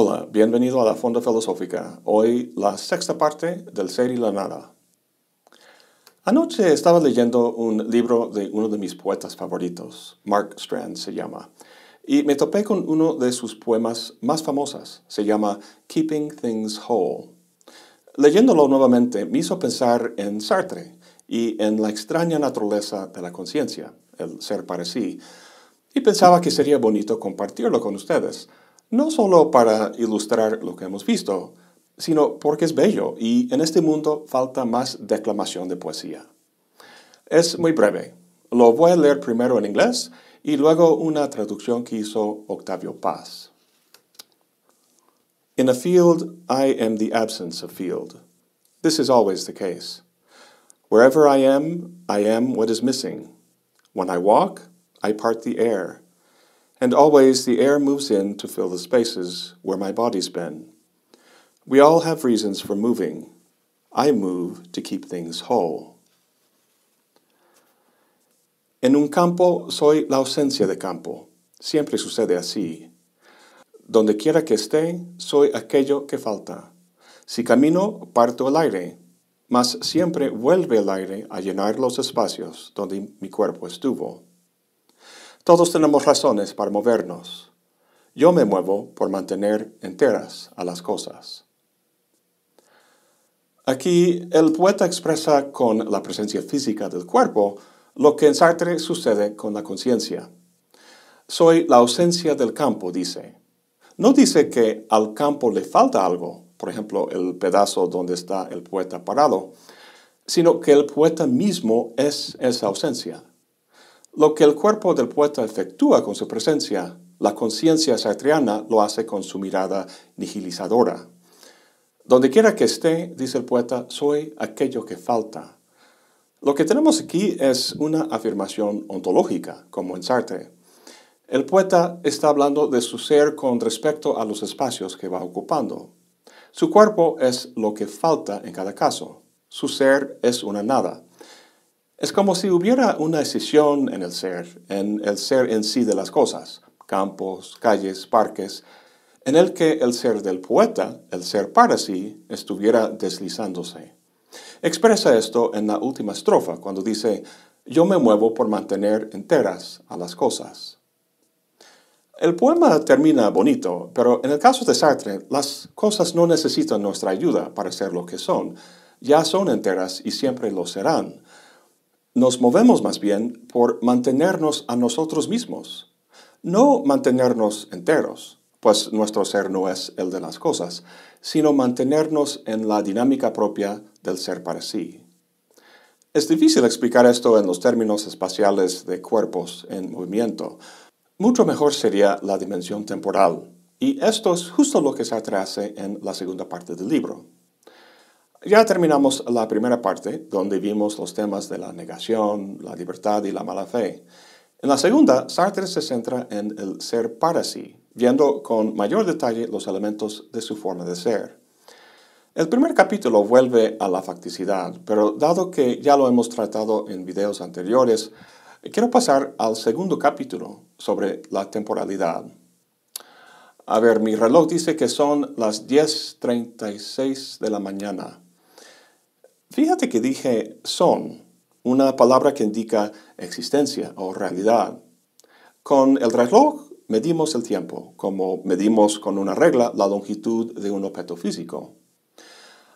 Hola, bienvenido a la Fonda Filosófica. Hoy la sexta parte del Ser y la Nada. Anoche estaba leyendo un libro de uno de mis poetas favoritos, Mark Strand se llama, y me topé con uno de sus poemas más famosas. Se llama Keeping Things Whole. Leyéndolo nuevamente me hizo pensar en Sartre y en la extraña naturaleza de la conciencia, el ser para sí, y pensaba que sería bonito compartirlo con ustedes no solo para ilustrar lo que hemos visto, sino porque es bello y en este mundo falta más declamación de poesía. Es muy breve. Lo voy a leer primero en inglés y luego una traducción que hizo Octavio Paz. In a field, I am the absence of field. This is always the case. Wherever I am, I am what is missing. When I walk, I part the air. And always the air moves in to fill the spaces where my body's been. We all have reasons for moving. I move to keep things whole. En un campo soy la ausencia de campo. Siempre sucede así. Donde quiera que esté, soy aquello que falta. Si camino, parto el aire, mas siempre vuelve el aire a llenar los espacios donde mi cuerpo estuvo. Todos tenemos razones para movernos. Yo me muevo por mantener enteras a las cosas. Aquí el poeta expresa con la presencia física del cuerpo lo que en Sartre sucede con la conciencia. Soy la ausencia del campo, dice. No dice que al campo le falta algo, por ejemplo, el pedazo donde está el poeta parado, sino que el poeta mismo es esa ausencia. Lo que el cuerpo del poeta efectúa con su presencia, la conciencia sartreana lo hace con su mirada nihilizadora. Donde quiera que esté, dice el poeta, soy aquello que falta. Lo que tenemos aquí es una afirmación ontológica, como en Sartre. El poeta está hablando de su ser con respecto a los espacios que va ocupando. Su cuerpo es lo que falta en cada caso. Su ser es una nada. Es como si hubiera una decisión en el ser, en el ser en sí de las cosas, campos, calles, parques, en el que el ser del poeta, el ser para sí, estuviera deslizándose. Expresa esto en la última estrofa, cuando dice, yo me muevo por mantener enteras a las cosas. El poema termina bonito, pero en el caso de Sartre, las cosas no necesitan nuestra ayuda para ser lo que son. Ya son enteras y siempre lo serán nos movemos más bien por mantenernos a nosotros mismos, no mantenernos enteros, pues nuestro ser no es el de las cosas, sino mantenernos en la dinámica propia del ser para sí. Es difícil explicar esto en los términos espaciales de cuerpos en movimiento. Mucho mejor sería la dimensión temporal, y esto es justo lo que se hace en la segunda parte del libro. Ya terminamos la primera parte, donde vimos los temas de la negación, la libertad y la mala fe. En la segunda, Sartre se centra en el ser para sí, viendo con mayor detalle los elementos de su forma de ser. El primer capítulo vuelve a la facticidad, pero dado que ya lo hemos tratado en videos anteriores, quiero pasar al segundo capítulo sobre la temporalidad. A ver, mi reloj dice que son las 10.36 de la mañana. Fíjate que dije son, una palabra que indica existencia o realidad. Con el reloj medimos el tiempo, como medimos con una regla la longitud de un objeto físico.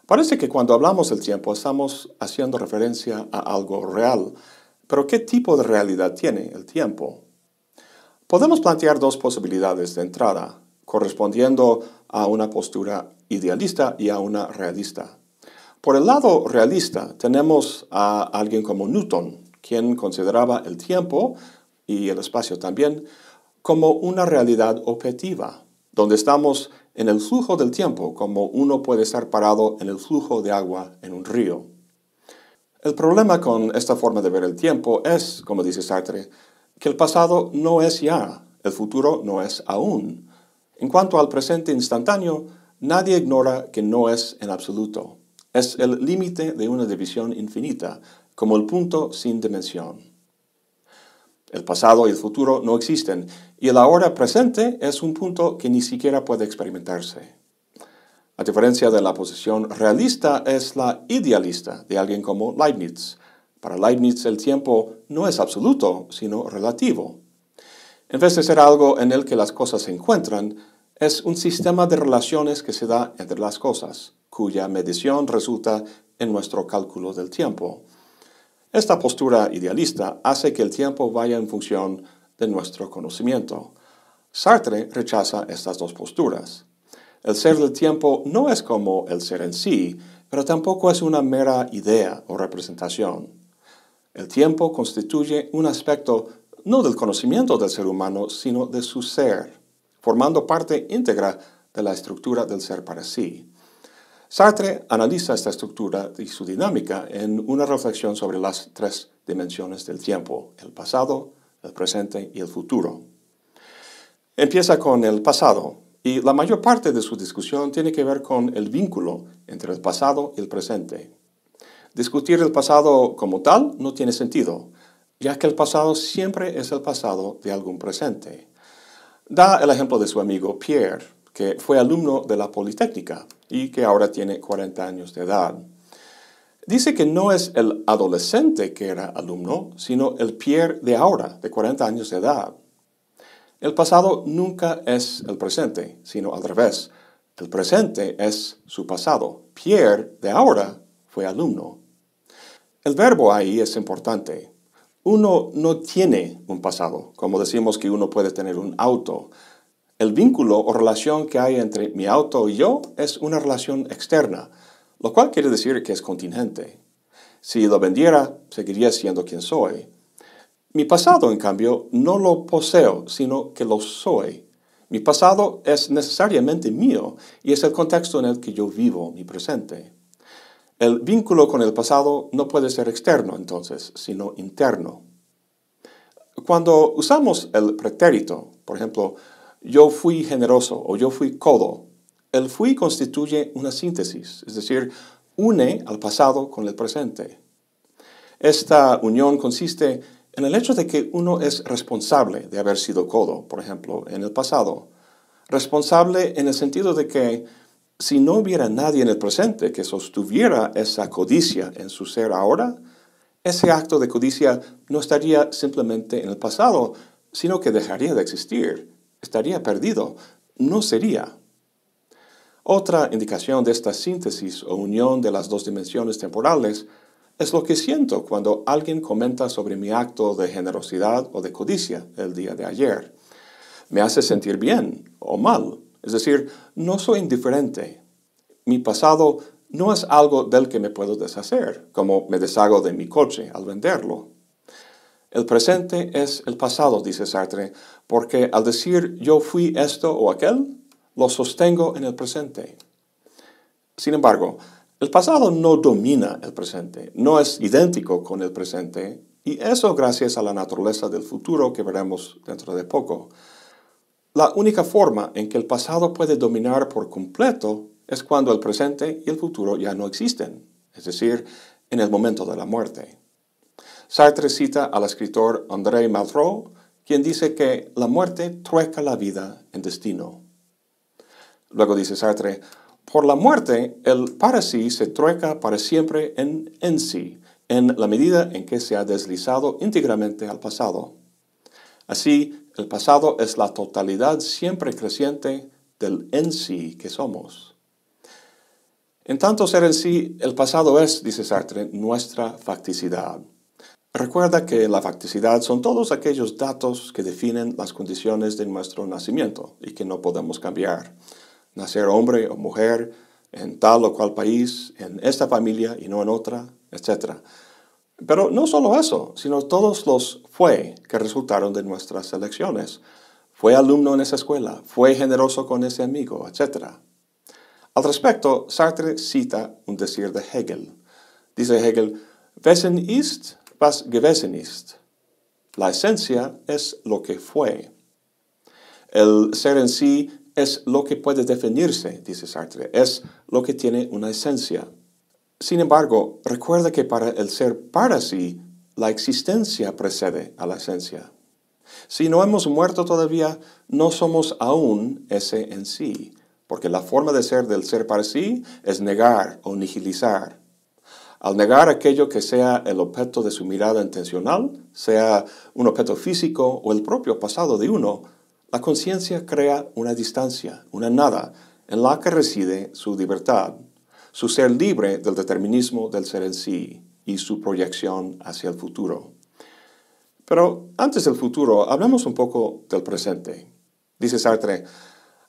Parece que cuando hablamos del tiempo estamos haciendo referencia a algo real, pero ¿qué tipo de realidad tiene el tiempo? Podemos plantear dos posibilidades de entrada, correspondiendo a una postura idealista y a una realista. Por el lado realista tenemos a alguien como Newton, quien consideraba el tiempo y el espacio también como una realidad objetiva, donde estamos en el flujo del tiempo como uno puede estar parado en el flujo de agua en un río. El problema con esta forma de ver el tiempo es, como dice Sartre, que el pasado no es ya, el futuro no es aún. En cuanto al presente instantáneo, nadie ignora que no es en absoluto. Es el límite de una división infinita, como el punto sin dimensión. El pasado y el futuro no existen, y el ahora presente es un punto que ni siquiera puede experimentarse. A diferencia de la posición realista es la idealista de alguien como Leibniz. Para Leibniz el tiempo no es absoluto, sino relativo. En vez de ser algo en el que las cosas se encuentran, es un sistema de relaciones que se da entre las cosas, cuya medición resulta en nuestro cálculo del tiempo. Esta postura idealista hace que el tiempo vaya en función de nuestro conocimiento. Sartre rechaza estas dos posturas. El ser del tiempo no es como el ser en sí, pero tampoco es una mera idea o representación. El tiempo constituye un aspecto no del conocimiento del ser humano, sino de su ser, formando parte íntegra de la estructura del ser para sí. Sartre analiza esta estructura y su dinámica en una reflexión sobre las tres dimensiones del tiempo, el pasado, el presente y el futuro. Empieza con el pasado y la mayor parte de su discusión tiene que ver con el vínculo entre el pasado y el presente. Discutir el pasado como tal no tiene sentido, ya que el pasado siempre es el pasado de algún presente. Da el ejemplo de su amigo Pierre, que fue alumno de la Politécnica y que ahora tiene 40 años de edad. Dice que no es el adolescente que era alumno, sino el Pierre de ahora, de 40 años de edad. El pasado nunca es el presente, sino al revés. El presente es su pasado. Pierre de ahora fue alumno. El verbo ahí es importante. Uno no tiene un pasado, como decimos que uno puede tener un auto. El vínculo o relación que hay entre mi auto y yo es una relación externa, lo cual quiere decir que es contingente. Si lo vendiera, seguiría siendo quien soy. Mi pasado, en cambio, no lo poseo, sino que lo soy. Mi pasado es necesariamente mío y es el contexto en el que yo vivo mi presente. El vínculo con el pasado no puede ser externo, entonces, sino interno. Cuando usamos el pretérito, por ejemplo, yo fui generoso o yo fui codo. El fui constituye una síntesis, es decir, une al pasado con el presente. Esta unión consiste en el hecho de que uno es responsable de haber sido codo, por ejemplo, en el pasado. Responsable en el sentido de que si no hubiera nadie en el presente que sostuviera esa codicia en su ser ahora, ese acto de codicia no estaría simplemente en el pasado, sino que dejaría de existir estaría perdido, no sería. Otra indicación de esta síntesis o unión de las dos dimensiones temporales es lo que siento cuando alguien comenta sobre mi acto de generosidad o de codicia el día de ayer. Me hace sentir bien o mal, es decir, no soy indiferente. Mi pasado no es algo del que me puedo deshacer, como me deshago de mi coche al venderlo. El presente es el pasado, dice Sartre, porque al decir yo fui esto o aquel, lo sostengo en el presente. Sin embargo, el pasado no domina el presente, no es idéntico con el presente, y eso gracias a la naturaleza del futuro que veremos dentro de poco. La única forma en que el pasado puede dominar por completo es cuando el presente y el futuro ya no existen, es decir, en el momento de la muerte. Sartre cita al escritor André Malraux, quien dice que la muerte trueca la vida en destino. Luego dice Sartre, por la muerte el para sí se trueca para siempre en en sí, en la medida en que se ha deslizado íntegramente al pasado. Así, el pasado es la totalidad siempre creciente del en sí que somos. En tanto ser en sí, el pasado es, dice Sartre, nuestra facticidad. Recuerda que la facticidad son todos aquellos datos que definen las condiciones de nuestro nacimiento y que no podemos cambiar. Nacer hombre o mujer en tal o cual país, en esta familia y no en otra, etc. Pero no solo eso, sino todos los fue que resultaron de nuestras elecciones. Fue alumno en esa escuela, fue generoso con ese amigo, etc. Al respecto, Sartre cita un decir de Hegel. Dice Hegel, Wesen ist, was gewesen ist. La esencia es lo que fue. El ser en sí es lo que puede definirse, dice Sartre, es lo que tiene una esencia. Sin embargo, recuerda que para el ser para sí, la existencia precede a la esencia. Si no hemos muerto todavía, no somos aún ese en sí, porque la forma de ser del ser para sí es negar o nihilizar. Al negar aquello que sea el objeto de su mirada intencional, sea un objeto físico o el propio pasado de uno, la conciencia crea una distancia, una nada, en la que reside su libertad, su ser libre del determinismo del ser en sí y su proyección hacia el futuro. Pero antes del futuro, hablemos un poco del presente. Dice Sartre,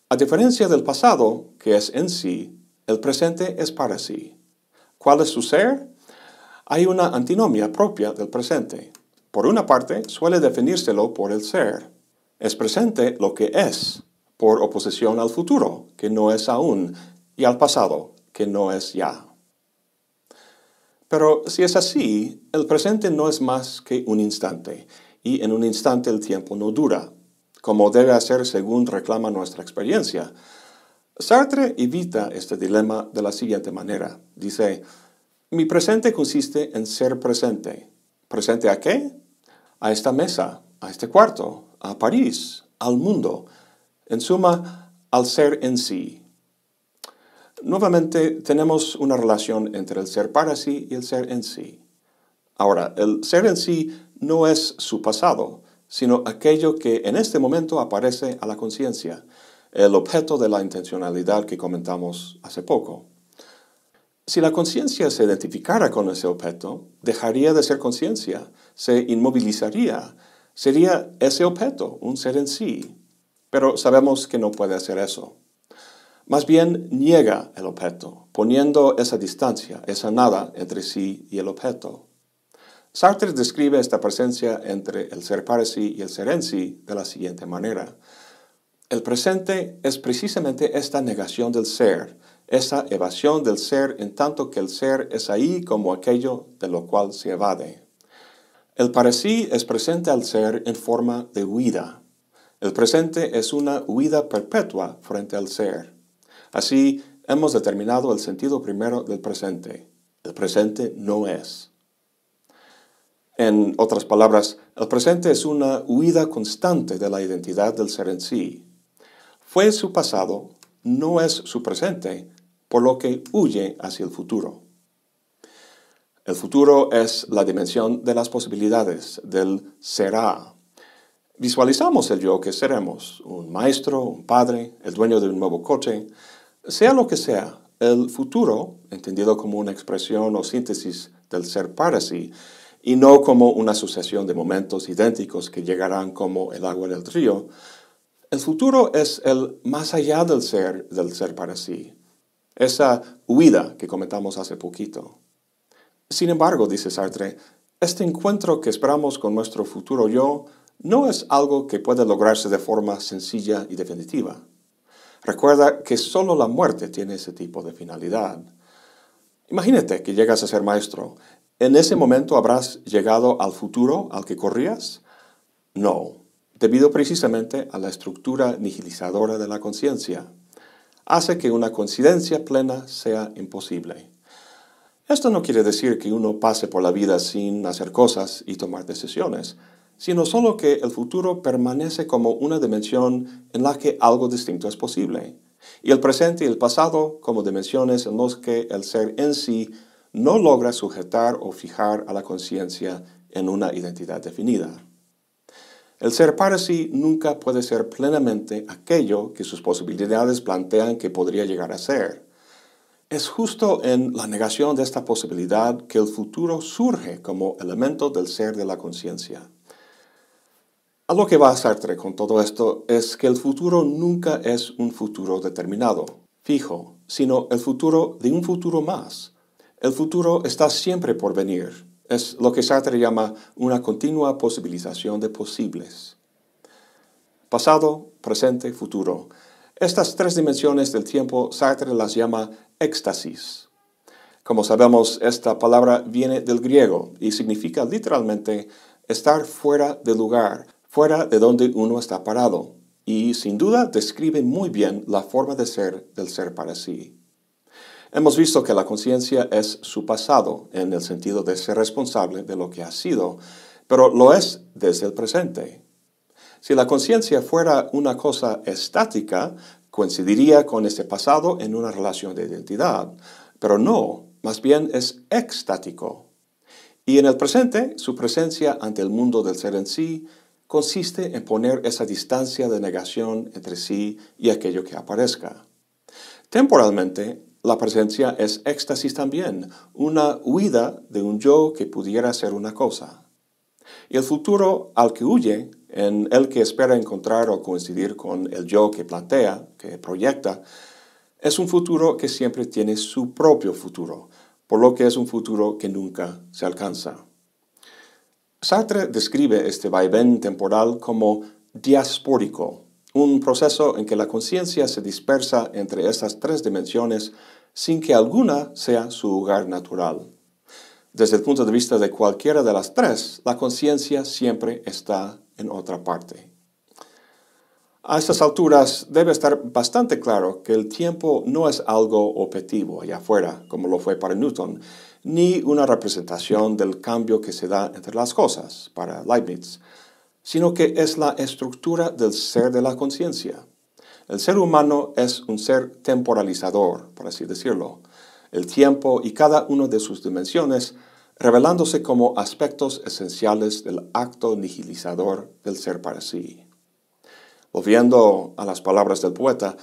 a diferencia del pasado, que es en sí, el presente es para sí. ¿Cuál es su ser? Hay una antinomia propia del presente. Por una parte, suele definírselo por el ser, es presente lo que es, por oposición al futuro, que no es aún, y al pasado, que no es ya. Pero si es así, el presente no es más que un instante, y en un instante el tiempo no dura, como debe hacer según reclama nuestra experiencia. Sartre evita este dilema de la siguiente manera. Dice, mi presente consiste en ser presente. ¿Presente a qué? A esta mesa, a este cuarto, a París, al mundo, en suma, al ser en sí. Nuevamente tenemos una relación entre el ser para sí y el ser en sí. Ahora, el ser en sí no es su pasado, sino aquello que en este momento aparece a la conciencia, el objeto de la intencionalidad que comentamos hace poco. Si la conciencia se identificara con ese objeto, dejaría de ser conciencia, se inmovilizaría, sería ese objeto, un ser en sí. Pero sabemos que no puede hacer eso. Más bien niega el objeto, poniendo esa distancia, esa nada entre sí y el objeto. Sartre describe esta presencia entre el ser para sí y el ser en sí de la siguiente manera. El presente es precisamente esta negación del ser, esa evasión del ser en tanto que el ser es ahí como aquello de lo cual se evade. El para sí es presente al ser en forma de huida. El presente es una huida perpetua frente al ser. Así, hemos determinado el sentido primero del presente. El presente no es. En otras palabras, el presente es una huida constante de la identidad del ser en sí. Fue su pasado, no es su presente, por lo que huye hacia el futuro. El futuro es la dimensión de las posibilidades, del será. Visualizamos el yo que seremos, un maestro, un padre, el dueño de un nuevo coche, sea lo que sea. El futuro, entendido como una expresión o síntesis del ser para sí, y no como una sucesión de momentos idénticos que llegarán como el agua del río, el futuro es el más allá del ser, del ser para sí, esa huida que comentamos hace poquito. Sin embargo, dice Sartre, este encuentro que esperamos con nuestro futuro yo no es algo que puede lograrse de forma sencilla y definitiva. Recuerda que solo la muerte tiene ese tipo de finalidad. Imagínate que llegas a ser maestro. ¿En ese momento habrás llegado al futuro al que corrías? No, debido precisamente a la estructura nihilizadora de la conciencia. Hace que una coincidencia plena sea imposible. Esto no quiere decir que uno pase por la vida sin hacer cosas y tomar decisiones, sino solo que el futuro permanece como una dimensión en la que algo distinto es posible, y el presente y el pasado como dimensiones en las que el ser en sí no logra sujetar o fijar a la conciencia en una identidad definida. El ser para sí nunca puede ser plenamente aquello que sus posibilidades plantean que podría llegar a ser. Es justo en la negación de esta posibilidad que el futuro surge como elemento del ser de la conciencia. A lo que va a Sartre con todo esto es que el futuro nunca es un futuro determinado, fijo, sino el futuro de un futuro más. El futuro está siempre por venir. Es lo que Sartre llama una continua posibilización de posibles. Pasado, presente, futuro. Estas tres dimensiones del tiempo Sartre las llama éxtasis. Como sabemos, esta palabra viene del griego y significa literalmente estar fuera de lugar, fuera de donde uno está parado, y sin duda describe muy bien la forma de ser del ser para sí. Hemos visto que la conciencia es su pasado, en el sentido de ser responsable de lo que ha sido, pero lo es desde el presente. Si la conciencia fuera una cosa estática, coincidiría con este pasado en una relación de identidad, pero no, más bien es extático. Y en el presente, su presencia ante el mundo del ser en sí consiste en poner esa distancia de negación entre sí y aquello que aparezca. Temporalmente, la presencia es éxtasis también, una huida de un yo que pudiera ser una cosa. Y el futuro al que huye en el que espera encontrar o coincidir con el yo que plantea, que proyecta, es un futuro que siempre tiene su propio futuro, por lo que es un futuro que nunca se alcanza. Sartre describe este vaivén temporal como diaspórico, un proceso en que la conciencia se dispersa entre estas tres dimensiones sin que alguna sea su lugar natural. Desde el punto de vista de cualquiera de las tres, la conciencia siempre está en otra parte. A estas alturas debe estar bastante claro que el tiempo no es algo objetivo allá afuera, como lo fue para Newton, ni una representación del cambio que se da entre las cosas para Leibniz, sino que es la estructura del ser de la conciencia. El ser humano es un ser temporalizador, por así decirlo el tiempo y cada una de sus dimensiones, revelándose como aspectos esenciales del acto nihilizador del ser para sí. Volviendo a las palabras del poeta,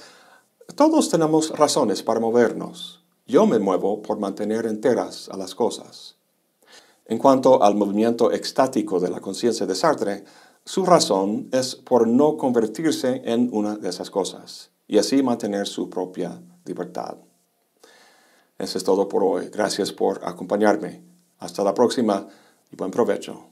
todos tenemos razones para movernos. Yo me muevo por mantener enteras a las cosas. En cuanto al movimiento extático de la conciencia de Sartre, su razón es por no convertirse en una de esas cosas y así mantener su propia libertad. Eso es todo por hoy. Gracias por acompañarme. Hasta la próxima y buen provecho.